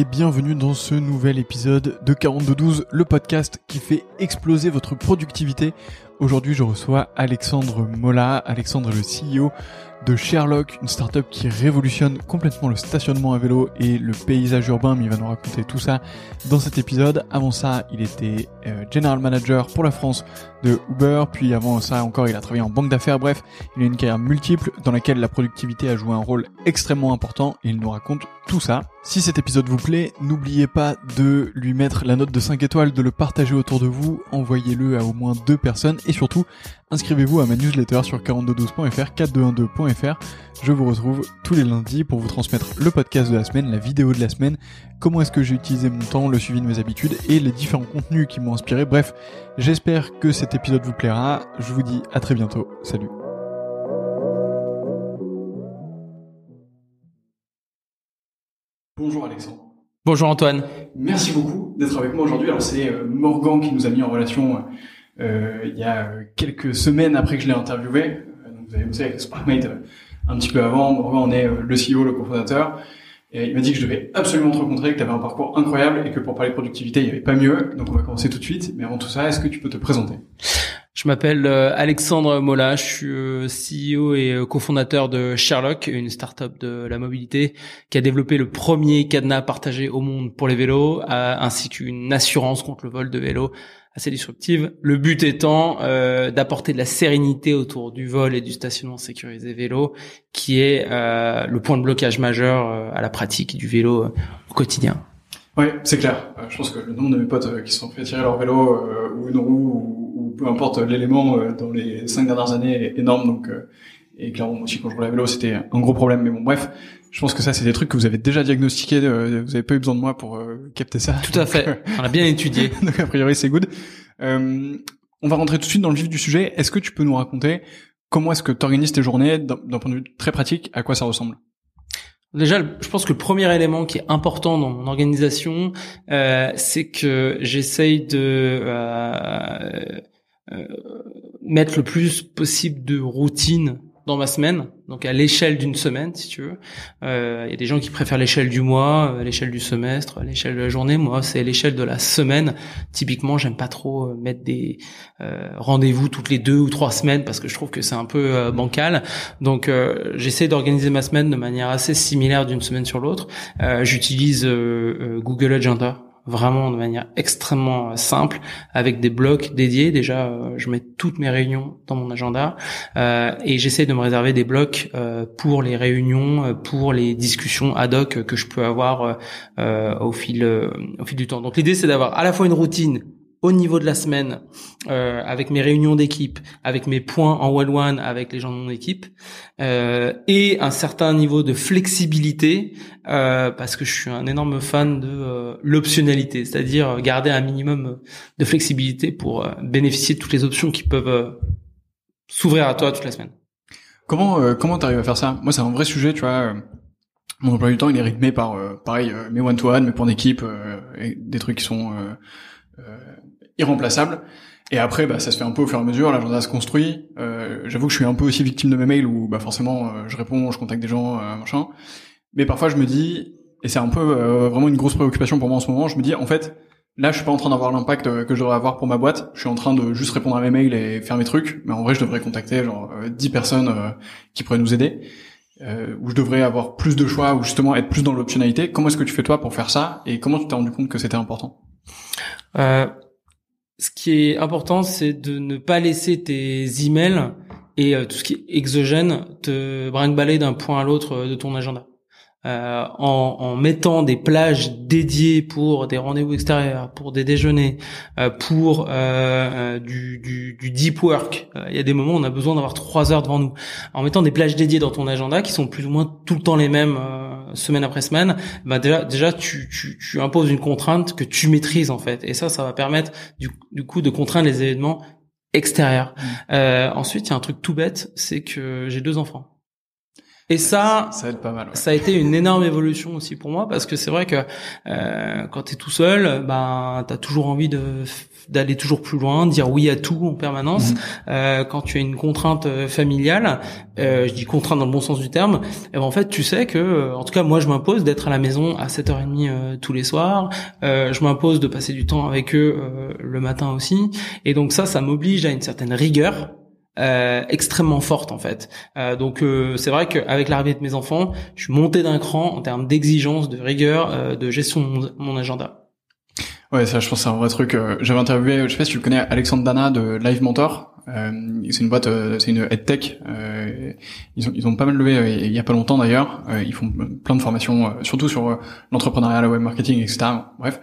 et bienvenue dans ce nouvel épisode de 4212, le podcast qui fait exploser votre productivité. Aujourd'hui, je reçois Alexandre Mola. Alexandre est le CEO de Sherlock, une startup qui révolutionne complètement le stationnement à vélo et le paysage urbain, mais il va nous raconter tout ça dans cet épisode. Avant ça, il était euh, general manager pour la France de Uber, puis avant ça encore, il a travaillé en banque d'affaires. Bref, il a une carrière multiple dans laquelle la productivité a joué un rôle extrêmement important et il nous raconte tout ça. Si cet épisode vous plaît, n'oubliez pas de lui mettre la note de 5 étoiles, de le partager autour de vous, envoyez-le à au moins deux personnes et surtout, inscrivez-vous à ma newsletter sur 4212.fr, 4212.fr. Je vous retrouve tous les lundis pour vous transmettre le podcast de la semaine, la vidéo de la semaine, comment est-ce que j'ai utilisé mon temps, le suivi de mes habitudes et les différents contenus qui m'ont inspiré. Bref, j'espère que cet épisode vous plaira. Je vous dis à très bientôt. Salut. Bonjour Alexandre. Bonjour Antoine. Merci beaucoup d'être avec moi aujourd'hui. Alors c'est euh, Morgan qui nous a mis en relation euh, il y a quelques semaines après que je l'ai interviewé. Euh, vous avez bossé avec Sparkmate euh, un petit peu avant. Morgan en est euh, le CEO, le cofondateur. Et il m'a dit que je devais absolument te rencontrer, que tu avais un parcours incroyable et que pour parler de productivité, il n'y avait pas mieux. Donc on va commencer tout de suite. Mais avant tout ça, est-ce que tu peux te présenter? Je m'appelle euh, Alexandre Mola, je suis euh, CEO et euh, cofondateur de Sherlock, une startup de la mobilité qui a développé le premier cadenas partagé au monde pour les vélos, ainsi qu'une assurance contre le vol de vélos assez disruptive. Le but étant euh, d'apporter de la sérénité autour du vol et du stationnement sécurisé vélo, qui est euh, le point de blocage majeur euh, à la pratique du vélo au quotidien. Oui, c'est clair. je pense que le nombre de mes potes qui se sont fait tirer leur vélo ou une roue ou, ou peu importe l'élément dans les cinq dernières années est énorme. Donc, et clairement moi aussi quand je roulais à vélo c'était un gros problème. Mais bon, bref, je pense que ça, c'est des trucs que vous avez déjà diagnostiqués. Euh, vous avez pas eu besoin de moi pour euh, capter ça. Tout à fait. Euh, on a bien étudié. Donc a priori, c'est good. Euh, on va rentrer tout de suite dans le vif du sujet. Est-ce que tu peux nous raconter comment est-ce que tu organises tes journées d'un point de vue très pratique? À quoi ça ressemble? Déjà, je pense que le premier élément qui est important dans mon organisation, euh, c'est que j'essaye de euh, mettre le plus possible de routine dans ma semaine, donc à l'échelle d'une semaine, si tu veux. Euh, il y a des gens qui préfèrent l'échelle du mois, euh, l'échelle du semestre, l'échelle de la journée. Moi, c'est l'échelle de la semaine. Typiquement, j'aime pas trop euh, mettre des rendez-vous toutes les deux ou trois semaines parce que je trouve que c'est un peu bancal. Donc, j'essaie d'organiser ma semaine de manière assez similaire d'une semaine sur l'autre. J'utilise Google Agenda vraiment de manière extrêmement euh, simple avec des blocs dédiés. Déjà, euh, je mets toutes mes réunions dans mon agenda euh, et j'essaie de me réserver des blocs pour les réunions, pour les discussions ad hoc que je peux avoir au fil au fil du temps. Donc l'idée c'est d'avoir à la fois une routine au niveau de la semaine, euh, avec mes réunions d'équipe, avec mes points en one-one avec les gens de mon équipe, euh, et un certain niveau de flexibilité, euh, parce que je suis un énorme fan de euh, l'optionnalité, c'est-à-dire garder un minimum de flexibilité pour euh, bénéficier de toutes les options qui peuvent euh, s'ouvrir à toi toute la semaine. Comment comment t'arrives à faire ça? Moi, c'est un vrai sujet, tu vois. Mon emploi du temps, il est rythmé par pareil mes one-to-one, mes points d'équipe, des trucs qui sont irremplaçable. Et après, bah, ça se fait un peu au fur et à mesure, l'agenda se construit. Euh, J'avoue que je suis un peu aussi victime de mes mails où bah, forcément euh, je réponds, je contacte des gens, euh, machin. Mais parfois je me dis, et c'est un peu euh, vraiment une grosse préoccupation pour moi en ce moment, je me dis en fait, là je suis pas en train d'avoir l'impact que je devrais avoir pour ma boîte, je suis en train de juste répondre à mes mails et faire mes trucs, mais en vrai je devrais contacter genre 10 personnes qui pourraient nous aider. Euh, où je devrais avoir plus de choix, ou justement être plus dans l'optionnalité. Comment est-ce que tu fais toi pour faire ça? Et comment tu t'es rendu compte que c'était important? Euh, ce qui est important, c'est de ne pas laisser tes emails et euh, tout ce qui est exogène te brinque-baller d'un point à l'autre euh, de ton agenda. Euh, en, en, mettant des plages dédiées pour des rendez-vous extérieurs, pour des déjeuners, euh, pour du, du, du, deep work. Il y a des moments où on a besoin d'avoir trois heures devant nous. En mettant des plages dédiées dans ton agenda, qui sont plus ou moins tout le temps les mêmes semaine après semaine, bah déjà, déjà tu, tu, tu, imposes une contrainte que tu maîtrises en fait. Et ça, ça va permettre du, du coup de contraindre les événements extérieurs. Mmh. ensuite, il y a un truc tout bête, c'est que j'ai deux enfants. Et ça, ça aide pas mal. Ça a été une énorme évolution aussi pour moi parce que c'est vrai que euh, quand tu es tout seul, ben t'as toujours envie de d'aller toujours plus loin, dire oui à tout en permanence. Mhm. Euh, quand tu as une contrainte euh, familiale, euh, je dis contrainte dans le bon sens du terme, et ben, en fait tu sais que, euh, en tout cas moi je m'impose d'être à la maison à 7h30 euh, tous les soirs, euh, je m'impose de passer du temps avec eux le matin aussi, et donc ça, ça m'oblige à une certaine rigueur euh, extrêmement forte en fait. Euh, donc euh, c'est vrai qu'avec l'arrivée de mes enfants, je suis monté d'un cran en termes d'exigence, de rigueur, de gestion de mon, agenda. Ouais, ça, je pense, c'est un vrai truc. J'avais interviewé, je sais pas si tu le connais, Alexandre Dana de Live Mentor. c'est une boîte, c'est une EdTech. ils ont ils ont pas mal levé il y a pas longtemps d'ailleurs. ils font plein de formations, surtout sur l'entrepreneuriat, le web marketing, etc. Bref.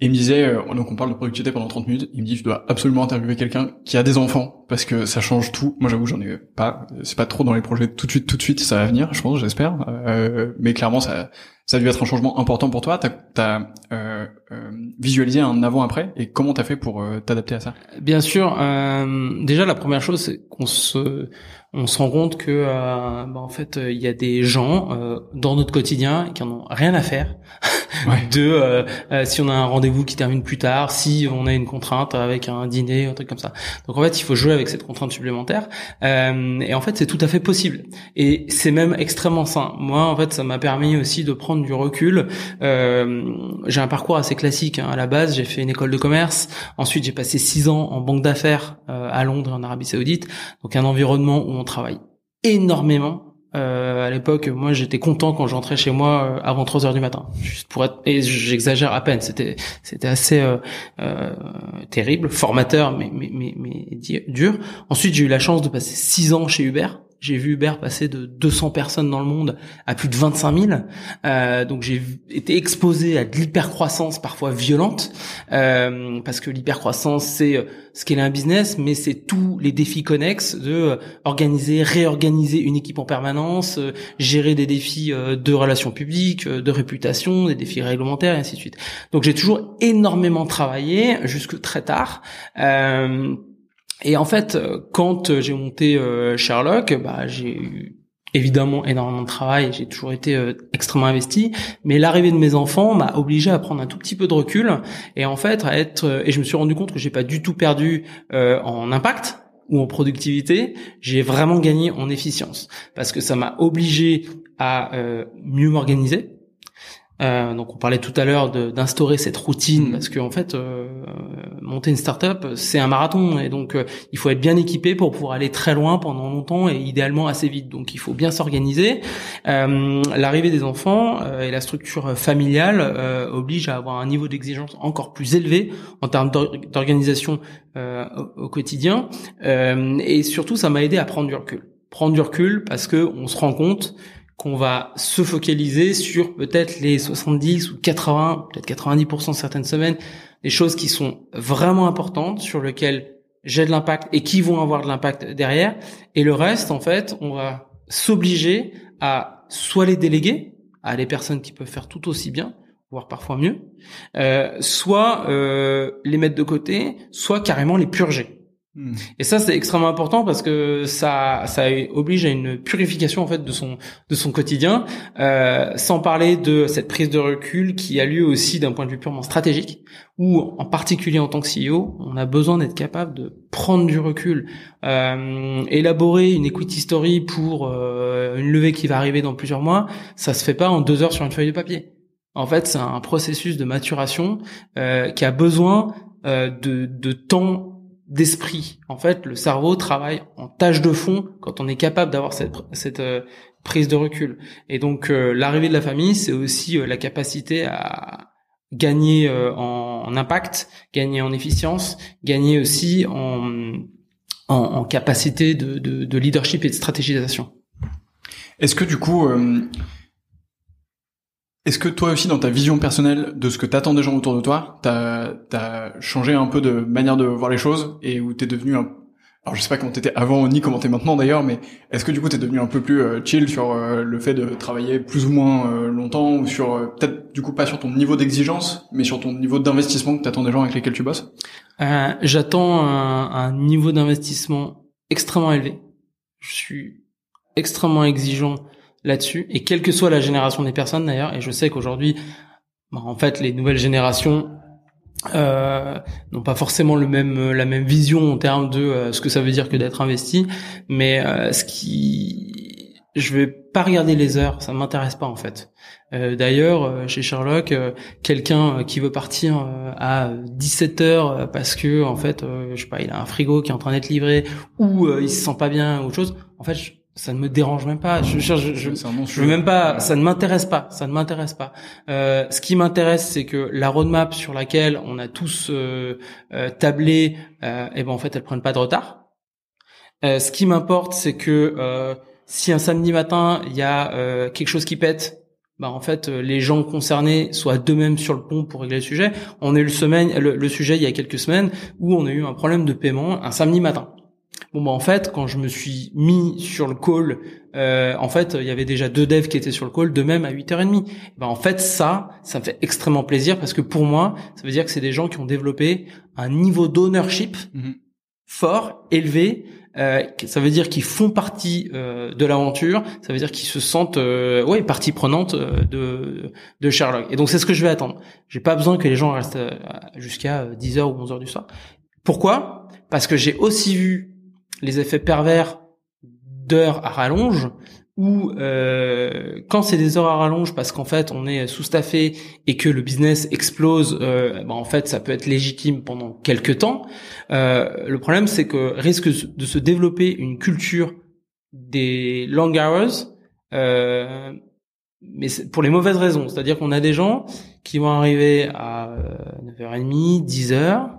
Et il me disait, euh, donc on parle de productivité pendant 30 minutes, il me dit, je dois absolument interviewer quelqu'un qui a des enfants, parce que ça change tout. Moi j'avoue, j'en ai pas, c'est pas trop dans les projets tout de suite, tout de suite, ça va venir, je pense, j'espère. Euh, mais clairement, ça, ça a dû être un changement important pour toi. T'as as, euh, euh, visualisé un avant-après, et comment t'as fait pour euh, t'adapter à ça? Bien sûr. déjà, la première chose, c'est qu'on se on se rend compte que euh, bah, en fait il y a des gens euh, dans notre quotidien qui en ont rien à faire de euh, euh, si on a un rendez-vous qui termine plus tard, si on a une contrainte avec un dîner, un truc comme ça. Donc en fait il faut jouer avec cette contrainte supplémentaire et en fait c'est tout à fait possible et c'est même extrêmement sain. Moi en fait ça m'a permis aussi de prendre du recul. j'ai un parcours assez classique hein. à la base, j'ai fait une école de commerce, ensuite j'ai passé six ans en banque d'affaires à Londres en Arabie Saoudite, donc un environnement où on travaille énormément. Euh, à l'époque, moi, j'étais content quand j'entrais chez moi euh, avant 3 heures du matin. Juste pour être, et j'exagère à peine. C'était, c'était assez euh, euh, terrible, formateur, mais mais mais, mais dur. Ensuite, j'ai eu la chance de passer 6 ans chez Uber. J'ai vu Uber passer de 200 personnes dans le monde à plus de 25 000. Euh, donc j'ai été exposé à de l'hypercroissance parfois violente, euh, parce que l'hypercroissance c'est euh, qu'est un business, mais c'est tous les défis connexes de euh, organiser, réorganiser une équipe en permanence, euh, gérer des défis de relations publiques, de réputation, des défis réglementaires et ainsi de suite. Donc j'ai toujours énormément travaillé jusque très tard. Euh, et en fait, quand j'ai monté euh, Sherlock, bah, j'ai eu évidemment énormément de travail, j'ai toujours été euh, extrêmement investi, mais l'arrivée de mes enfants m'a obligé à prendre un tout petit peu de recul et en fait à être euh, et je me suis rendu compte que j'ai pas du tout perdu en impact ou en productivité, j'ai vraiment gagné en efficience. Parce que ça m'a obligé à mieux m'organiser, euh, donc on parlait tout à l'heure d'instaurer cette routine parce qu'en en fait euh, monter une startup c'est un marathon et donc euh, il faut être bien équipé pour pouvoir aller très loin pendant longtemps et idéalement assez vite. Donc il faut bien s'organiser. L'arrivée des enfants et la structure familiale oblige à avoir un niveau d'exigence encore plus élevé en termes d'organisation au, au, quotidien et surtout ça m'a aidé à prendre du recul. Prendre du recul parce que on se rend compte qu'on va se focaliser sur peut-être les 70 ou 80, peut-être 90% certaines semaines, des choses qui sont vraiment importantes sur lesquelles j'ai de l'impact et qui vont avoir de l'impact derrière. Et le reste, en fait, on va s'obliger à soit les déléguer à des personnes qui peuvent faire tout aussi bien, voire parfois mieux, euh, soit euh, les mettre de côté, soit carrément les purger. Hmm. Et ça c'est extrêmement important parce que ça ça oblige à une purification en fait de son de son quotidien, euh, sans parler de cette prise de recul qui a lieu aussi d'un point de vue purement stratégique, où en particulier en tant que CEO, on a besoin d'être capable de prendre du recul, euh, élaborer une equity story pour euh, une levée qui va arriver dans plusieurs mois, ça se fait pas en deux heures sur une feuille de papier. En fait, c'est un processus de maturation euh, qui a besoin euh, de, de temps d'esprit. En fait, le cerveau travaille en tâche de fond quand on est capable d'avoir cette, cette euh, prise de recul. Et donc, euh, l'arrivée de la famille, c'est aussi euh, la capacité à gagner en, impact, gagner en efficience, gagner aussi en, en, capacité de, de, de, leadership et de stratégisation. Est-ce que du coup, est-ce que toi aussi, dans ta vision personnelle de ce que t'attends des gens autour de toi, t'as as changé un peu de manière de voir les choses et où t'es devenu un... Alors je sais pas comment t'étais avant ni comment t'es maintenant d'ailleurs, mais est-ce que du coup t'es devenu un peu plus euh, chill sur euh, le fait de travailler plus ou moins euh, longtemps ou sur peut-être du coup pas sur ton niveau d'exigence, mais sur ton niveau d'investissement que t'attends des gens avec lesquels tu bosses? J'attends un, un niveau d'investissement extrêmement élevé. Je suis extrêmement exigeant là-dessus, et quelle que soit la génération des personnes d'ailleurs, et je sais qu'aujourd'hui, bah, en fait, les nouvelles générations euh, n'ont pas forcément le même la même vision en termes de euh, ce que ça veut dire que d'être investi, mais euh, ce qui je vais pas regarder les heures, ça m'intéresse pas en fait. Euh, D'ailleurs, chez Sherlock, quelqu'un qui veut partir à 17 heures parce que en fait, je sais pas, il a un frigo qui est en train d'être livré ou il se sent pas bien ou autre chose. En fait, ça ne me dérange même pas. Je cherche, je, je, je, veux même pas. Ça ne m'intéresse pas. Ça ne m'intéresse pas. Euh, ce qui m'intéresse, c'est que la roadmap sur laquelle on a tous euh, euh, tablé, euh, et eh ben en fait, elle prenne pas de retard. Euh, ce qui m'importe, c'est que euh, si un samedi matin il y a quelque chose qui pète, bah en fait les gens concernés soient d'eux-mêmes sur le pont pour régler le sujet. On a eu le semaine, le, le sujet il y a quelques semaines où on a eu un problème de paiement un samedi matin. Bon bah en fait quand je me suis mis sur le call, euh, en fait il y avait déjà deux devs qui étaient sur le call, de même à 8h30. Bah en fait ça, ça me fait extrêmement plaisir parce que pour moi, ça veut dire que c'est des gens qui ont développé un niveau d'ownership mhm. fort, élevé. Euh, ça veut dire qu'ils font partie euh, de l'aventure. Ça veut dire qu'ils se sentent, euh, ouais, partie prenante euh, de de Sherlock. Et donc c'est ce que je vais attendre. J'ai pas besoin que les gens restent euh, jusqu'à 10h ou 11h du soir. Pourquoi? Parce que j'ai aussi vu les effets pervers d'heures à rallonge ou euh, quand c'est des heures à rallonge parce qu'en fait on est sous-staffé et que le business explose, euh, bah, en fait ça peut être légitime pendant quelques temps. Euh, le problème c'est que risque de se développer une culture des long hours, euh, mais pour les mauvaises raisons. C'est-à-dire qu'on a des gens qui vont arriver à 9h30, 10h,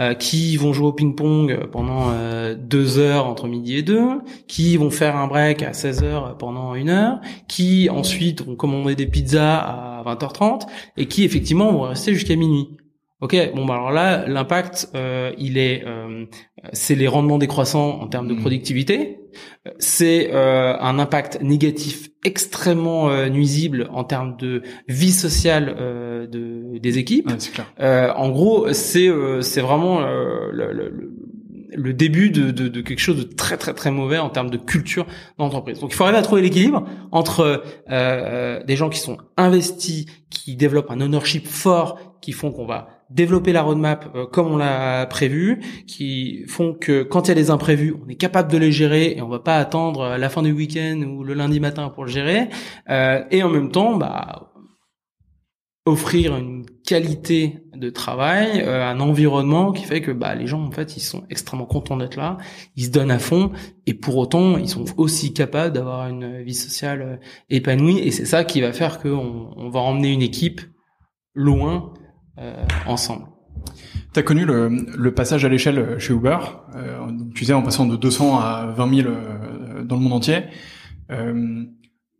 euh, qui vont jouer au ping-pong pendant euh, deux heures entre midi et deux, qui vont faire un break à 16 heures pendant une heure, qui ensuite vont commander des pizzas à 20h30 et qui effectivement vont rester jusqu'à minuit. Ok, bon bah alors là, l'impact, euh, il est, euh, c'est les rendements décroissants en termes de mmh. productivité, c'est euh, un impact négatif extrêmement euh, nuisible en termes de vie sociale de, des équipes. en gros, c'est c'est vraiment le, le, le début de, de, de, quelque chose de très très très mauvais en termes de culture d'entreprise. Donc il faut arriver à trouver l'équilibre entre euh, des gens qui sont investis, qui développent un ownership fort, qui font qu'on va développer la roadmap euh, comme on l'a prévu, qui font que quand il y a des imprévus, on est capable de les gérer et on va pas attendre la fin du week-end ou le lundi matin pour le gérer. Euh, et en même temps, bah, offrir une qualité de travail, euh, un environnement qui fait que bah, les gens en fait ils sont extrêmement contents d'être là, ils se donnent à fond et pour autant ils sont aussi capables d'avoir une vie sociale épanouie et c'est ça qui va faire qu'on on va emmener une équipe loin euh, ensemble. Tu as connu le, le passage à l'échelle chez Uber, euh, tu sais, en passant de 200 à 20 000 euh, dans le monde entier. Euh,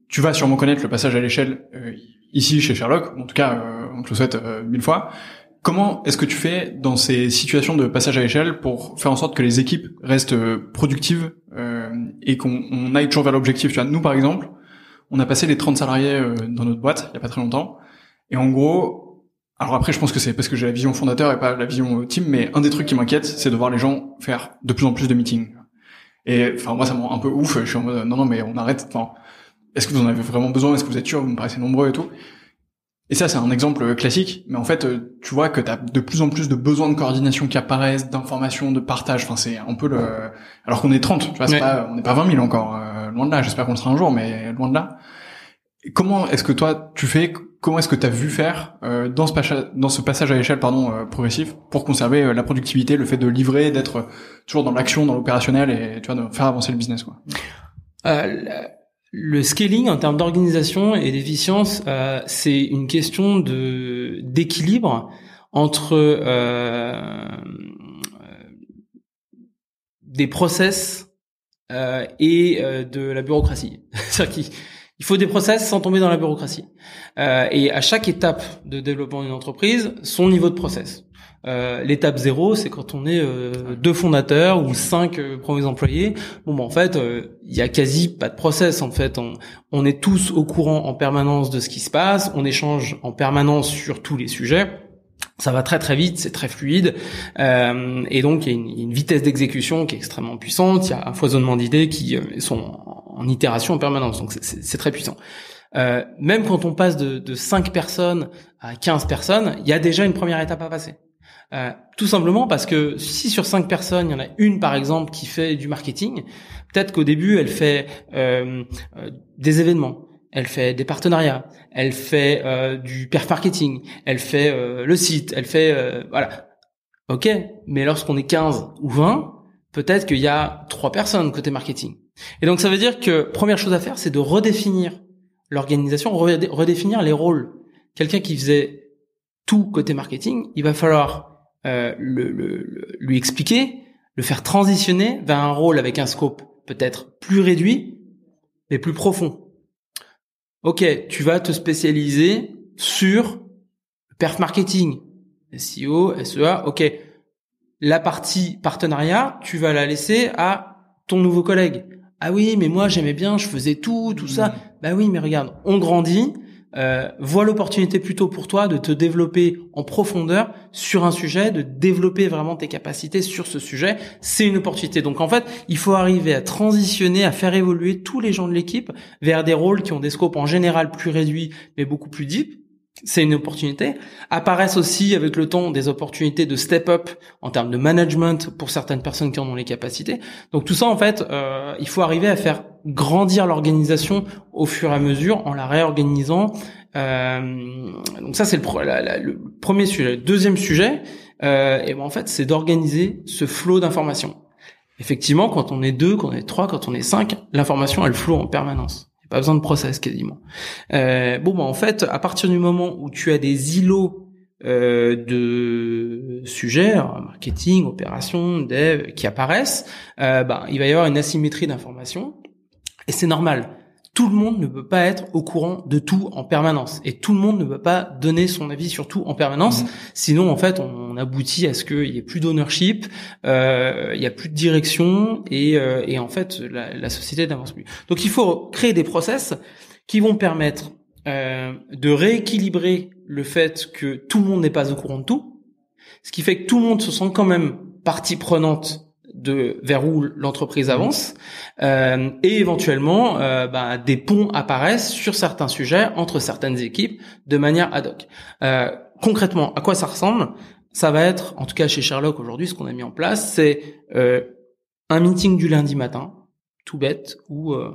tu vas sûrement connaître le passage à l'échelle euh, ici chez Sherlock, en tout cas, on te le souhaite mille fois. Comment est-ce que tu fais dans ces situations de passage à l'échelle pour faire en sorte que les équipes restent productives et qu'on aille toujours vers l'objectif? Tu vois, nous par exemple, on a passé les 30 salariés dans notre boîte il y a pas très longtemps, et en gros, alors après, je pense que c'est parce que j'ai la vision fondateur et pas la vision team, mais un des trucs qui m'inquiète, c'est de voir les gens faire de plus en plus de meetings. Et enfin, moi, ça me rend un peu ouf. Je suis en mode, non, non, mais on arrête. Enfin, est-ce que vous en avez vraiment besoin? Est-ce que vous êtes sûr? Vous me paraissez nombreux et tout. Et ça, c'est un exemple classique. Mais en fait, tu vois que tu as de plus en plus de besoins de coordination qui apparaissent, d'informations, de partage. Enfin, c'est un peu le... Alors qu'on est 30, tu vois, pas, on n'est pas 20 000 encore. Euh, loin de là. J'espère qu'on le sera un jour, mais loin de là. comment est-ce que toi, tu fais comment est-ce que tu as vu faire euh, dans, ce dans ce passage à l'échelle pardon euh, progressif pour conserver euh, la productivité, le fait de livrer, d'être toujours dans l'action, dans l'opérationnel et tu vois de faire avancer le business quoi. le scaling en termes d'organisation et d'efficience, c'est une question de d'équilibre entre des process et de la bureaucratie. C'est-à-dire il faut des process sans tomber dans la bureaucratie. Euh, et à chaque étape de développement d'une entreprise, son niveau de process. Euh, l'étape zéro, c'est quand on est euh, deux fondateurs ou cinq euh, premiers employés. Bon, ben, en fait, euh, il y a quasi pas de process. En fait, on, on est tous au courant en permanence de ce qui se passe. On échange en permanence sur tous les sujets ça va très très vite, c'est très fluide, et donc il y a une, une vitesse d'exécution qui est extrêmement puissante. Il y a un foisonnement d'idées qui sont en itération en permanence. Donc c'est très puissant. Euh, même quand on passe de, de 5 personnes à 15 personnes, il y a déjà une première étape à passer. Euh, tout simplement parce que si sur 5 personnes, il y en a une par exemple qui fait du marketing, peut-être qu'au début elle fait euh, euh des événements, elle fait des partenariats, elle fait euh, du perf marketing, elle fait euh, le site, elle fait euh, voilà. OK, mais lorsqu'on est 15 ou 20, peut-être qu'il y a trois personnes côté marketing. Et donc ça veut dire que première chose à faire, c'est de redéfinir l'organisation, redéfinir les rôles. Quelqu'un qui faisait tout côté marketing, il va falloir le, le, lui expliquer, le faire transitionner vers un rôle avec un scope peut-être plus réduit, mais plus profond. Ok, tu vas te spécialiser sur perf marketing, SEO, SEA. Ok, la partie partenariat, tu vas la laisser à ton nouveau collègue. Ah oui, mais moi j'aimais bien, je faisais tout, tout ça. Bah oui, mais regarde, on grandit euh, vois l'opportunité plutôt pour toi de te développer en profondeur sur un sujet, de développer vraiment tes capacités sur ce sujet. C'est une opportunité. Donc en fait, il faut arriver à transitionner, à faire évoluer tous les gens de l'équipe vers des rôles qui ont des scopes en général plus réduits, mais beaucoup plus deep c'est une opportunité. Apparaissent aussi avec le temps des opportunités de step up en termes de management pour certaines personnes qui en ont les capacités. Donc tout ça, en fait, euh, il faut arriver à faire grandir l'organisation au fur et à mesure en la réorganisant. Euh, donc ça, c'est le, premier sujet. Le deuxième sujet, euh, et ben en fait, c'est d'organiser ce flot d'informations. Effectivement, quand on est deux, quand on est trois, quand on est cinq, l'information, elle floue en permanence. Pas besoin de process quasiment. Euh, bon, bah, en fait, à partir du moment où tu as des îlots euh, de sujets, marketing, opération, dev, qui apparaissent, euh, bah, il va y avoir une asymétrie d'informations. Et c'est normal tout le monde ne peut pas être au courant de tout en permanence et tout le monde ne peut pas donner son avis sur tout en permanence. Mhm. Sinon, en fait, on, aboutit à ce qu'il y ait plus d'ownership, euh, il y a plus de direction et, euh, et en fait, la, la société n'avance plus. Donc, il faut créer des process qui vont permettre euh, de rééquilibrer le fait que tout le monde n'est pas au courant de tout, ce qui fait que tout le monde se sent quand même partie prenante de vers où l'entreprise avance euh, et éventuellement euh, bah, des ponts apparaissent sur certains sujets entre certaines équipes de manière ad hoc. Euh, concrètement, à quoi ça ressemble? Ça va être, en tout cas chez Sherlock aujourd'hui, ce qu'on a mis en place, c'est euh, un meeting du lundi matin, tout bête, où euh,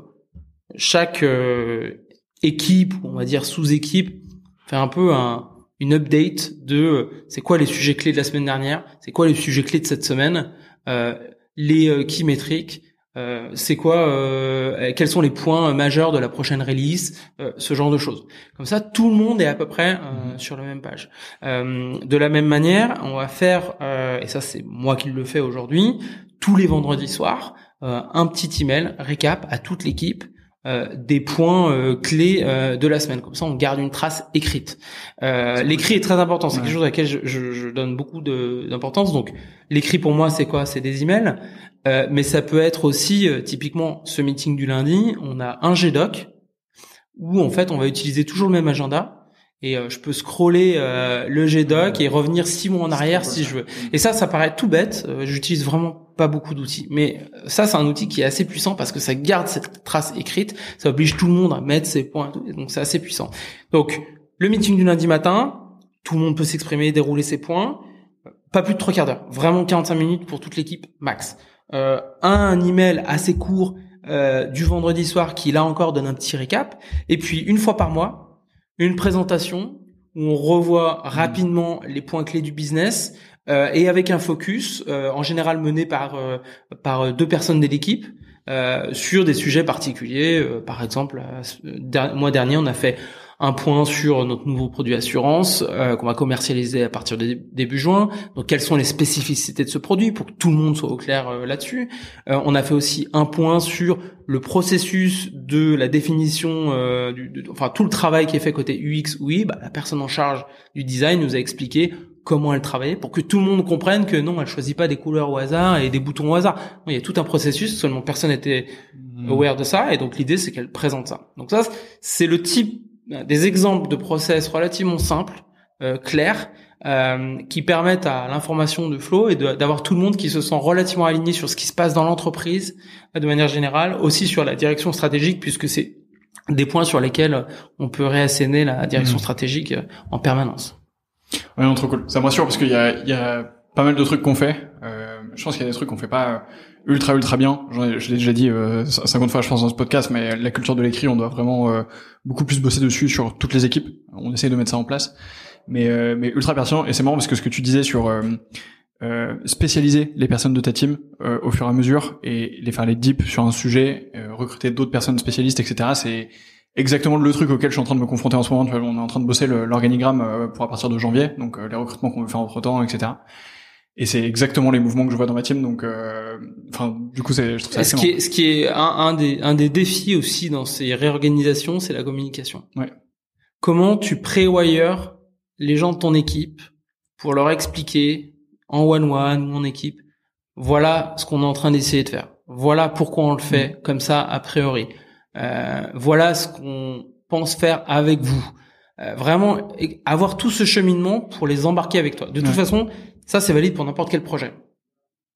chaque euh, équipe, on va dire sous-équipe, fait un peu un, une update de c'est quoi les sujets clés de la semaine dernière, c'est quoi les sujets clés de cette semaine, les euh, key métriques, euh, c'est quoi, euh, quels sont les points majeurs de la prochaine release, ce genre de choses. Comme ça, tout le monde est à peu près mhm. sur la même page. de la même manière, on va faire, et ça c'est moi qui le fais aujourd'hui, tous les vendredis soirs, un petit email récap à toute l'équipe euh, des points euh, clés euh, de la semaine. Comme ça, on garde une trace écrite. l'écrit est très important. C'est quelque chose à laquelle je, je, je donne beaucoup d'importance. Donc, l'écrit pour moi, c'est quoi? C'est des emails. mais ça peut être aussi, typiquement, ce meeting du lundi, on a un GDoc où en fait, on va utiliser toujours le même agenda et euh, je peux scroller euh, le GDoc et revenir six mois en arrière si je veux. Et ça, ça paraît tout bête. Euh, j'utilise vraiment pas beaucoup d'outils, mais ça, c'est un outil qui est assez puissant parce que ça garde cette trace écrite. Ça oblige tout le monde à mettre ses points. donc c'est assez puissant. Donc le meeting du lundi matin, tout le monde peut s'exprimer, dérouler ses points. Pas plus de trois quarts d'heure. Vraiment 45 minutes pour toute l'équipe max. Euh, un email assez court euh, du vendredi soir qui là encore donne un petit récap. Et puis une fois par mois, une présentation où on revoit rapidement les points clés du business et avec un focus euh, en général mené par euh, par deux personnes de l'équipe sur des sujets particuliers. par exemple, le mois dernier, on a fait un point sur notre nouveau produit assurance euh, qu'on va commercialiser à partir de début juin. Donc quelles sont les spécificités de ce produit pour que tout le monde soit au clair euh, là-dessus. Euh, on a fait aussi un point sur le processus de la définition, du, enfin tout le travail qui est fait côté UX oui, bah, la personne en charge du design nous a expliqué comment elle travaillait pour que tout le monde comprenne que non, elle choisit pas des couleurs au hasard et des boutons au hasard. il y a tout un processus, seulement personne n'était mmh. aware de ça et donc l'idée c'est qu'elle présente ça. Donc ça c'est le type des exemples de process relativement simples claires euh, qui permettent à l'information de flow et d'avoir tout le monde qui se sent relativement aligné sur ce qui se passe dans l'entreprise de manière générale, aussi sur la direction stratégique puisque c'est des points sur lesquels on peut réasséner la direction mmh. stratégique euh, en permanence. Ouais, non, trop cool. Ça me rassure parce qu'il y a, y a pas mal de trucs qu'on fait. Euh, je pense qu'il y a des trucs qu'on fait pas ultra ultra bien. Je l'ai déjà dit euh, 50 fois, je pense, dans ce podcast, mais la culture de l'écrit, on doit vraiment euh, beaucoup plus bosser dessus sur toutes les équipes. On essaye de mettre ça en place mais euh, mais ultra pertinent et c'est marrant parce que ce que tu disais sur euh, euh, spécialiser les personnes de ta team au fur et à mesure et les faire les deep sur un sujet, recruter d'autres personnes spécialistes, etc. C'est exactement le truc auquel je suis en train de me confronter en ce moment. On est en train de bosser l'organigramme pour à partir de janvier, donc les recrutements qu'on veut faire entre temps, etc. Et c'est exactement les mouvements que je vois dans ma team, donc, enfin, du coup, c'est, je trouve ça. Ce qui est, ce qui est un, un, des, un des défis aussi dans ces réorganisations, c'est la communication. Ouais. Comment tu pré-wire les gens de ton équipe pour leur expliquer en one-one ou en équipe, voilà ce qu'on est en train d'essayer de faire. Voilà pourquoi on le fait mm. comme ça a priori. Euh, voilà ce qu'on pense faire avec vous. Euh, vraiment avoir tout ce cheminement pour les embarquer avec toi. De toute façon, ça c'est valide pour n'importe quel projet.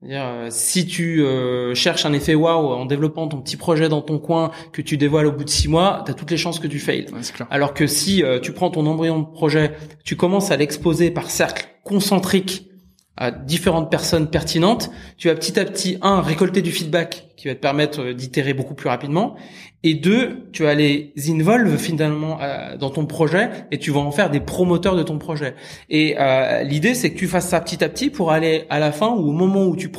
Euh, si tu euh, cherches un effet waouh en développant ton petit projet dans ton coin que tu dévoiles au bout de six mois, tu as toutes les chances que tu failles. Alors que si euh, tu prends ton embryon de projet, tu commences à l'exposer par cercle concentrique à différentes personnes pertinentes, tu vas petit à petit un récolter du feedback qui va te permettre d'itérer beaucoup plus rapidement. Et deux, tu vas les involve finalement euh, dans ton projet et tu vas en faire des promoteurs de ton projet. Et euh, l'idée, c'est que tu fasses ça petit à petit pour aller à la fin ou au moment où tu,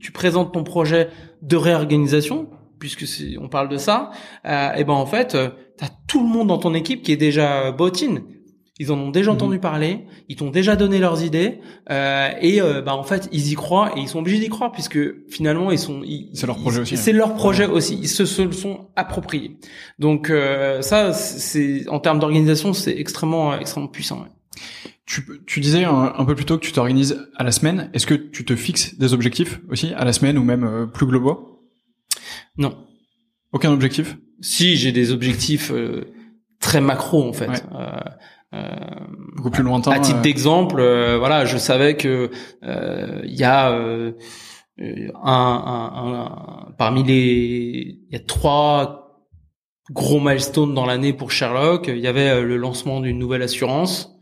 tu présentes ton projet de réorganisation, puisque on parle de ça, euh, et ben en fait, tu as tout le monde dans ton équipe qui est déjà bot ils en ont déjà mhm. entendu parler, ils t'ont déjà donné leurs idées, euh, et euh, bah en fait ils y croient et ils sont obligés d'y croire puisque finalement ils sont. C'est leur projet aussi. C'est leur projet aussi. Ils se, se le sont appropriés. Donc euh, ça, c'est en termes d'organisation, c'est extrêmement extrêmement puissant. Tu, tu disais un, peu plus tôt que tu t'organises à la semaine. Est-ce que tu te fixes des objectifs aussi à la semaine ou même euh, plus globaux? Non. Aucun objectif? Si, j'ai des objectifs très macro en fait. Euh, beaucoup plus lointain. À titre euh. d'exemple, euh, voilà, je savais que il y a un, un, un, parmi les, il y a trois gros milestones dans l'année pour Sherlock. Il y avait le lancement d'une nouvelle assurance.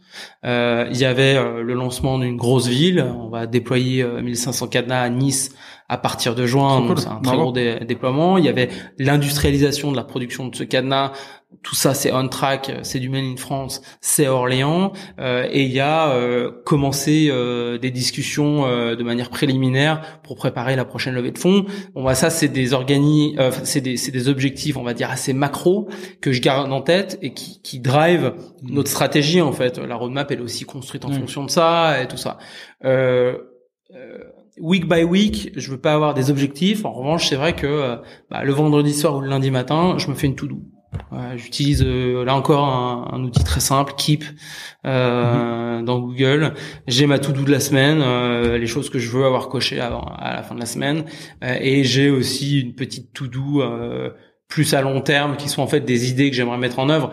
Euh, il y avait le lancement d'une grosse ville. On va déployer 1500 cadenas à Nice à partir de juin. C'est un très gros déploiement. Il y avait l'industrialisation de la production de ce cadenas tout ça c'est on track, c'est du Made in France, c'est Orléans, euh, et il y a euh, commencé euh, des discussions euh, de manière préliminaire pour préparer la prochaine levée de fonds. Bon bah ça c'est des organi, c'est des c'est des objectifs on va dire assez macro que je garde en tête et qui qui drive mmh. notre stratégie en fait. La roadmap elle est aussi construite en mmh. fonction de ça et tout ça. week by week, je veux pas avoir des objectifs. En revanche, c'est vrai que bah, le vendredi soir ou le lundi matin, je me fais une J'utilise euh, là encore un, un, outil très simple, Keep, euh, mhm. dans Google. J'ai ma to-do de la semaine, euh, les choses que je veux avoir cochées avant, à la fin de la semaine, euh, et j'ai aussi une petite to-do plus à long terme, qui sont en fait des idées que j'aimerais mettre en œuvre.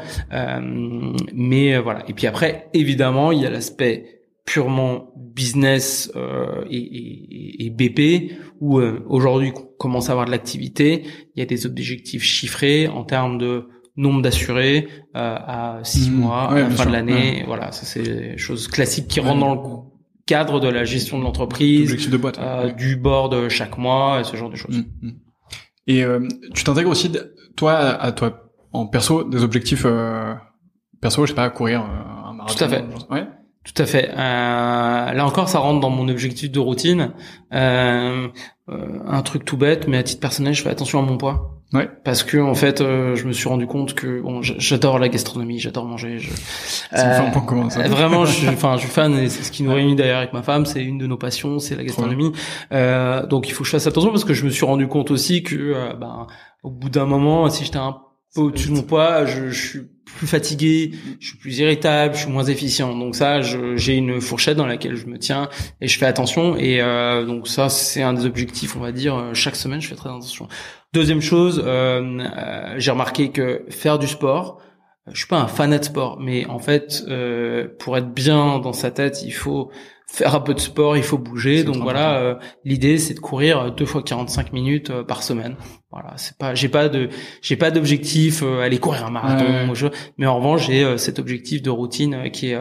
mais voilà. Et puis après, évidemment, il y a l'aspect purement business euh, et, et, et, BP où aujourd'hui on commence à avoir de l'activité, il y a des objectifs chiffrés en termes de nombre d'assurés euh, à six mmh. mois à la fin de l'année. Voilà, ça c'est des choses classiques qui rentrent dans le cadre de la gestion de l'entreprise, de boîte, euh, du board chaque mois, ce genre de choses. Mmh, mmh. Et euh, tu t'intègres aussi, toi, à toi, en perso, des objectifs euh, perso, je sais pas, courir euh, un marathon. Tout à fait. Ouais. Tout à fait. Euh, là encore, ça rentre dans mon objectif de routine. Euh, un truc tout bête, mais à titre personnel, je fais attention à mon poids. Ouais. Parce que en fait, euh, je me suis rendu compte que bon, j'adore la gastronomie, j'adore manger. Je, point commun, ça. Vraiment, je suis, enfin, je suis fan. Et c'est ce qui nous réunit d'ailleurs avec ma femme. C'est une de nos passions, c'est la gastronomie. Euh, donc, il faut que je fasse attention parce que je me suis rendu compte aussi que, euh, ben, au bout d'un moment, si j'étais un peu au-dessus de mon poids, je, je, suis plus fatigué, je suis plus irritable, je suis moins efficient. Donc ça, j'ai une fourchette dans laquelle je me tiens et je fais attention. Et euh, donc ça, c'est un des objectifs, on va dire. Chaque semaine, je fais très attention. Deuxième chose, euh, euh, j'ai remarqué que faire du sport, je suis pas un fanat de sport, mais en fait, euh, pour être bien dans sa tête, il faut faire un peu de sport, il faut bouger. Donc voilà, euh, l'idée c'est de courir deux fois 45 minutes euh, par semaine. Voilà, c'est pas, j'ai pas de, j'ai pas d'objectif euh, aller courir un marathon, mais en revanche j'ai cet objectif de routine qui est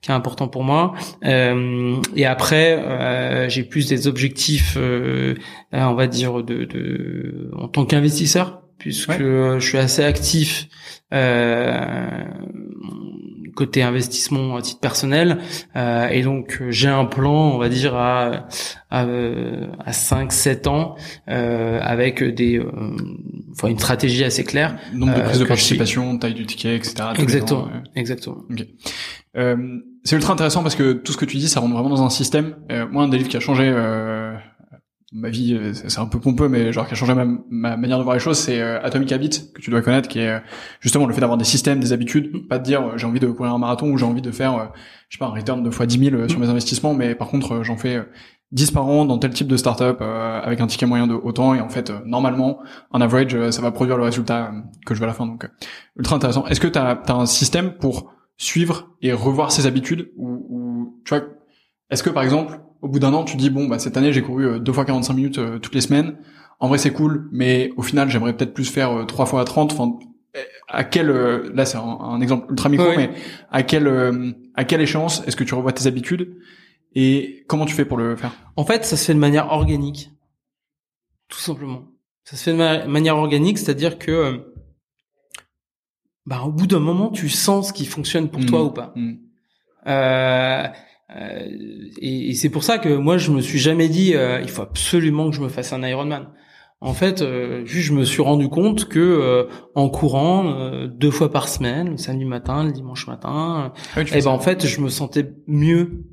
qui est important pour moi. et après, j'ai plus des objectifs, on va dire de, de en tant qu'investisseur puisque je suis assez actif euh, côté investissement à titre personnel euh, et donc j'ai un plan on va dire à à, à 5 7 ans euh, avec des euh, enfin une stratégie assez claire nombre de prises de participation taille du ticket etc exactement exactement. Okay. c'est ultra intéressant parce que tout ce que tu dis ça rentre vraiment dans un système. Moi un des livres qui a changé ma vie, euh, c'est un peu pompeux, mais genre qui a changé ma, ma manière de voir les choses, c'est euh, Atomic Habit que tu dois connaître, qui est euh, justement le fait d'avoir des systèmes, des habitudes, pas de dire j'ai envie de courir un marathon ou j'ai envie de faire, je sais pas, un return de fois 10 000 sur mes investissements, mais par contre j'en fais 10 par an dans tel type de startup avec un ticket moyen de autant et en fait normalement en average ça va produire le résultat que je veux à la fin donc ultra intéressant. Est-ce que tu as, un système pour suivre et revoir ses habitudes ou, ou tu vois est-ce que par exemple au bout d'un an, tu dis bon bah cette année j'ai couru euh, deux fois 45 minutes euh, toutes les semaines. En vrai c'est cool, mais au final j'aimerais peut-être plus faire euh, trois fois à 30. Enfin, à quel là c'est un, exemple ultra micro, mais à quelle à quelle échéance est-ce que tu revois tes habitudes et comment tu fais pour le faire? En fait, ça se fait de manière organique, tout simplement. Ça se fait de manière organique, c'est-à-dire que bah, au bout d'un moment, tu sens ce qui fonctionne pour toi mmh. ou pas. Mmh. Euh, et, et c'est pour ça que moi je me suis jamais dit euh, il faut absolument que je me fasse un Ironman. En fait, euh, juste je me suis rendu compte que euh, en courant deux fois par semaine, le samedi matin, le dimanche matin, ah et eh ben en fait je me sentais mieux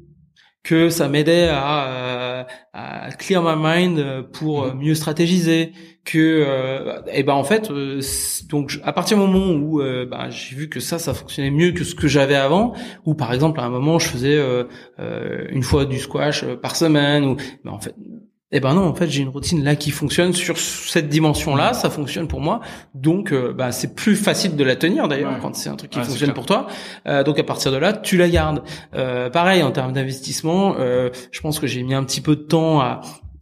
que ça m'aidait à, à, clear my mind pour mhm. mieux stratégiser que euh, et ben en fait euh, donc à partir du moment où euh, ben, j'ai vu que ça ça fonctionnait mieux que ce que j'avais avant ou par exemple à un moment je faisais euh, une fois du squash par semaine ou ben en fait eh ben non, en fait, j'ai une routine là qui fonctionne sur cette dimension-là, ça fonctionne pour moi. Donc, euh, bah, c'est plus facile de la tenir d'ailleurs quand c'est un truc qui fonctionne pour toi. Euh, donc, à partir de là, tu la gardes. Euh, pareil en termes d'investissement, euh, je pense que j'ai mis un petit peu de temps à,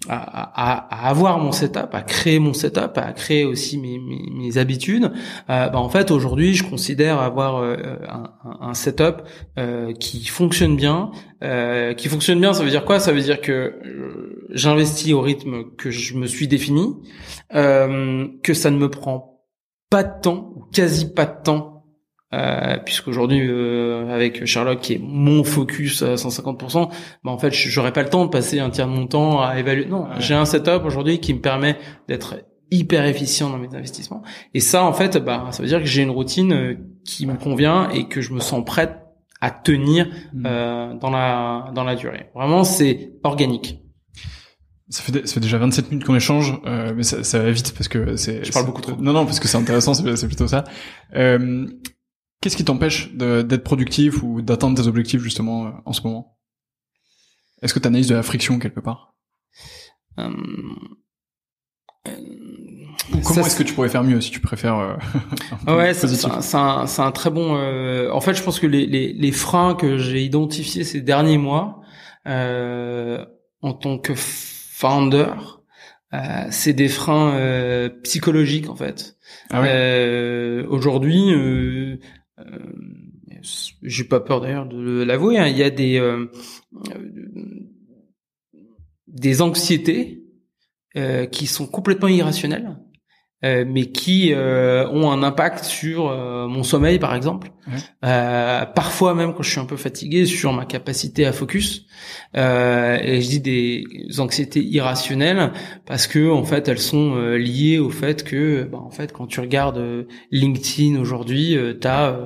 à, à, avoir mon setup, à créer mon setup, à créer aussi mes, mes, mes habitudes. Euh, bah en fait, aujourd'hui, je considère avoir euh, un, un, setup euh, qui fonctionne bien. Euh, qui fonctionne bien, ça veut dire quoi? Ça veut dire que euh, j'investis au rythme que je me suis défini, que ça ne me prend pas de temps ou quasi pas de temps euh, puisqu'aujourd'hui euh, avec Sherlock qui est mon focus à 150%, bah en fait j'aurais pas le temps de passer un tiers de mon temps à évaluer. Non, j'ai un setup aujourd'hui qui me permet d'être hyper efficient dans mes investissements. Et ça en fait, bah ça veut dire que j'ai une routine euh, qui me convient et que je me sens prête à tenir mm. euh, dans la dans la durée. Vraiment, c'est organique. Ça fait, ça fait déjà 27 minutes qu'on échange, euh, mais ça, ça, va vite parce que c'est. Je parle beaucoup trop. Non, non, parce que c'est intéressant, c'est plutôt ça. Euh, Qu'est-ce qui t'empêche d'être productif ou d'atteindre tes objectifs justement euh, en ce moment? Est-ce que tu analyses de la friction quelque part? Euh, Comment est-ce que tu pourrais faire mieux si tu préfères euh, Ouais, c'est un, un, très bon. en fait, je pense que les, les, les freins que j'ai identifiés ces derniers mois en tant que founder, c'est des freins psychologiques en fait. Ah ouais? Aujourd'hui, euh, j'ai pas peur d'ailleurs de l'avouer, hein, il y a des euh, des anxiétés euh, qui sont complètement irrationnelles euh, mais qui euh, ont un impact sur euh, mon sommeil par exemple. Parfois même quand je suis un peu fatigué sur ma capacité à focus. Et je dis des anxiétés irrationnelles parce que en fait elles sont liées au fait que bah, en fait quand tu regardes LinkedIn aujourd'hui tu as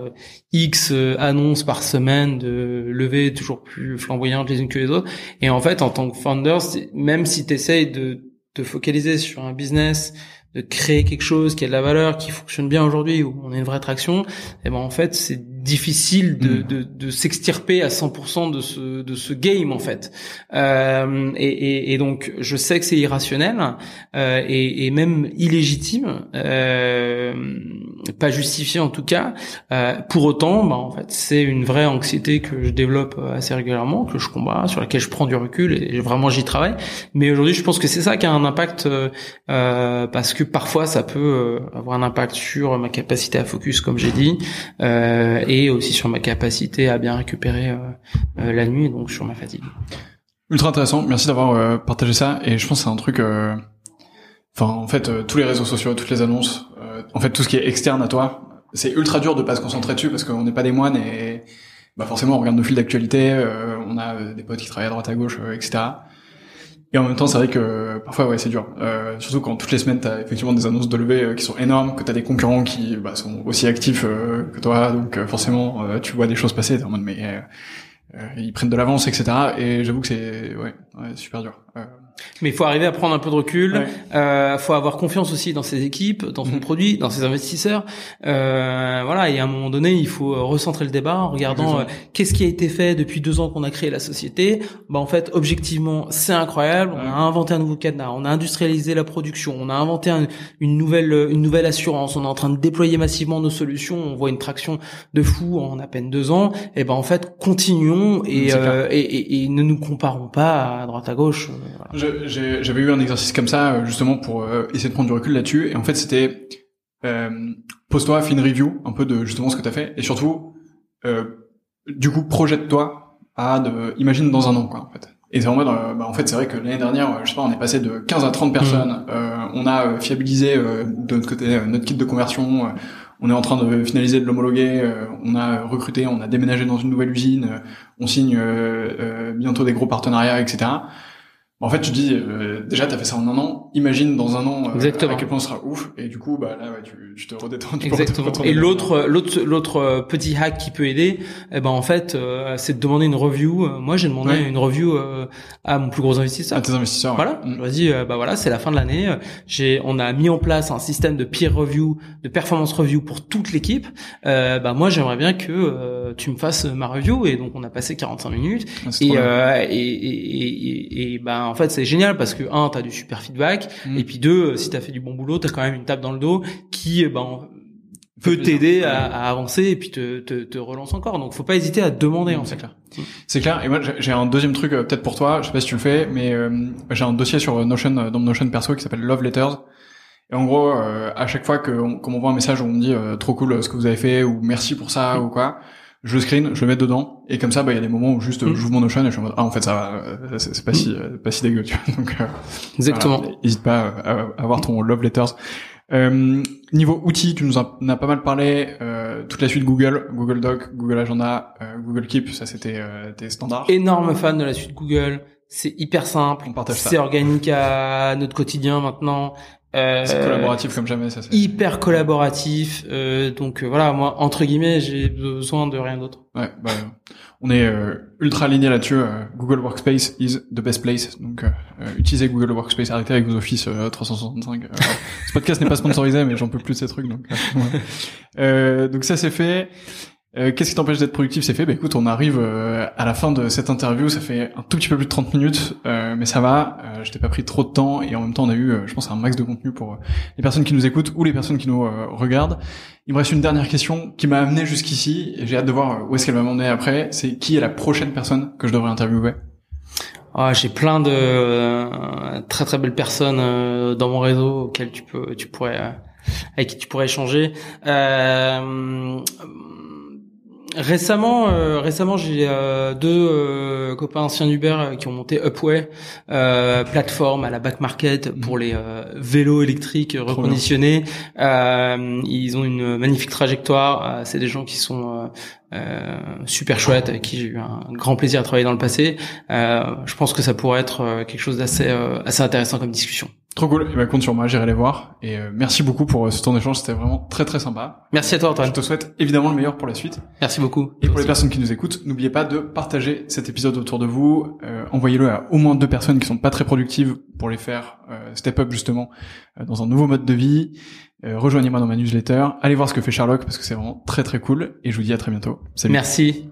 X annonces par semaine de levées toujours plus flamboyantes les unes que les autres. Et en fait en tant que founder même si tu essayes de te focaliser sur un business de créer quelque chose qui a de la valeur, qui fonctionne bien aujourd'hui, où on a une vraie traction, et eh ben en fait c'est difficile de, hmm. de, de s'extirper à 100% de ce de ce game en fait. Euh, et, et, et, donc je sais que c'est irrationnel euh, et, et, même illégitime. Euh, pas justifié en tout cas. Euh, pour autant, bah, en fait, c'est une vraie anxiété que je développe euh, assez régulièrement, que je combats, sur laquelle je prends du recul et vraiment j'y travaille. Mais aujourd'hui, je pense que c'est ça qui a un impact euh, euh parce que parfois ça peut avoir un impact sur ma capacité à focus, comme j'ai dit, euh, et aussi sur ma capacité à bien récupérer la nuit, donc sur ma fatigue. Ultra intéressant. Merci d'avoir partagé ça. Et je pense que c'est un truc. Enfin, en fait, tous les réseaux sociaux, toutes les annonces, en fait, tout ce qui est externe à toi, c'est ultra dur de pas se concentrer dessus parce qu'on n'est pas des moines et bah forcément on regarde nos fils d'actualité, euh, on a euh, des potes qui travaillent à droite à gauche, euh, etc. Et en même temps, c'est vrai que parfois, ouais, c'est dur. surtout quand toutes les semaines, t'as effectivement des annonces de levée qui sont énormes, que t'as des concurrents qui bah, sont aussi actifs que toi, donc forcément, tu vois des choses passer. T'es en mode, mais ils prennent de l'avance, etc. Et j'avoue que c'est ouais, ouais, super dur. Mais il faut arriver à prendre un peu de recul. Il euh, faut avoir confiance aussi dans ses équipes, dans son mhm. produit, dans ses investisseurs. Euh, voilà. Et à un moment donné, il faut euh, recentrer le débat en regardant euh, qu'est-ce qui a été fait depuis deux ans qu'on a créé la société. Bah en fait, objectivement, c'est incroyable. On a inventé un nouveau cadenas, on a industrialisé la production, on a inventé une nouvelle une nouvelle assurance. On est en train de déployer massivement nos solutions. On voit une traction de fou en à peine deux ans. Et ben en fait, continuons et, euh, et, et, et, ne nous comparons pas à droite à gauche. Voilà j'avais eu un exercice comme ça euh, justement pour euh, essayer de prendre du recul là-dessus. Et en fait, c'était euh, pose-toi, fais une review un peu de justement ce que tu as fait, et surtout, euh, du coup, projette-toi à de, imagine dans un an quoi en fait. Et c'est en mode, bah, en fait, c'est vrai que l'année dernière, je sais pas, on est passé de 15 à 30 personnes. Mmh. on a fiabilisé de notre côté notre kit de conversion. on est en train de finaliser de l'homologuer. on a recruté, on a déménagé dans une nouvelle usine. on signe bientôt des gros partenariats, etc en fait, tu dis euh, déjà t'as fait ça en un an. Imagine dans un an euh, à quel point ce sera ouf. Et du coup, bah là, ouais, tu, tu te redétends. Tu Exactement. et l'autre, l'autre, l'autre euh, petit hack qui peut aider, eh ben en fait, euh, c'est de demander une review. Moi, j'ai demandé une review à mon plus gros investisseur. À tes investisseurs. Voilà. Ouais. Je dit, bah voilà, c'est la fin de l'année. J'ai, on a mis en place un système de peer review, de performance review pour toute l'équipe. bah moi, j'aimerais bien que tu me fasses ma review. Et donc, on a passé 45 minutes. Ah, et, et, et, et, et, ben en fait, c'est génial parce que un, t'as du super feedback, mm. et puis deux, si t'as fait du bon boulot, t'as quand même une tape dans le dos qui, ben, peut t'aider à, à, avancer et puis te, te, te, relance encore. Donc, faut pas hésiter à demander, en fait. Clair. C'est clair. Et moi, j'ai un deuxième truc euh, peut-être pour toi. Je sais pas si tu le fais, mais euh, j'ai un dossier sur Notion euh, dans Notion perso qui s'appelle Love Letters. Et en gros, à chaque fois que on, qu'on m'envoie un message où on me dit trop cool ce que vous avez fait ou merci pour ça mm. ou quoi, je screen, je le mets dedans, et comme ça, bah, il y a des moments où juste, mm. j'ouvre mon Notion et je suis en mode, ah, en fait, ça va, euh, c'est pas si, euh, pas si dégueu, tu vois. Donc, euh, Exactement. N'hésite pas à, avoir ton love letters. Euh, niveau outils, tu nous en as pas mal parlé, euh, toute la suite Google, Google Doc, Google Agenda, Google Keep, ça c'était tes standards. Énorme fan de la suite Google, c'est hyper simple, c'est organique à notre quotidien maintenant. Euh, c'est collaboratif comme jamais, ça. Hyper collaboratif. Euh, donc euh, voilà, moi entre guillemets, j'ai besoin de rien d'autre. Ouais, bah, on est euh, ultra aligné là-dessus. Google Workspace is the best place. Donc utilisez Google Workspace, arrêtez avec vos Office 365. ce podcast n'est pas sponsorisé, mais j'en peux plus de ces trucs. Donc, donc ça c'est fait. Euh, qu'est-ce qui t'empêche d'être productif C'est fait. Bah écoute, on arrive euh, à la fin de cette interview. Ça fait un tout petit peu plus de 30 minutes, euh, mais ça va. je t'ai pas pris trop de temps et en même temps, on a eu, je pense, un max de contenu pour les personnes qui nous écoutent ou les personnes qui nous regardent. Il me reste une dernière question qui m'a amené jusqu'ici et j'ai hâte de voir où est-ce qu'elle va m'emmener après. C'est qui est la prochaine personne que je devrais interviewer? Ah, j'ai plein de très très belles personnes dans mon réseau auxquelles tu peux, tu pourrais, avec qui tu pourrais échanger. Euh, Récemment, euh, récemment, j'ai euh, deux euh, copains anciens d'Uber qui ont monté Upway, plateforme à la back market pour les vélos électriques reconditionnés. ils ont une magnifique trajectoire. C'est des gens qui sont super chouettes, avec qui j'ai eu un grand plaisir à travailler dans le passé. je pense que ça pourrait être quelque chose d'assez assez intéressant comme discussion. Trop cool. Et eh ben, compte sur moi, j'irai les voir. Et euh, merci beaucoup pour euh, ce temps d'échange. C'était vraiment très très sympa. Merci à toi, Antoine. Je te souhaite évidemment le meilleur pour la suite. Merci beaucoup. Et pour les personnes qui nous écoutent, n'oubliez pas de partager cet épisode autour de vous. Euh, envoyez-le à au moins deux personnes qui sont pas très productives pour les faire step up justement dans un nouveau mode de vie. Rejoignez-moi dans ma newsletter. Allez voir ce que fait Sherlock parce que c'est vraiment très très cool. Et je vous dis à très bientôt. Salut. Merci.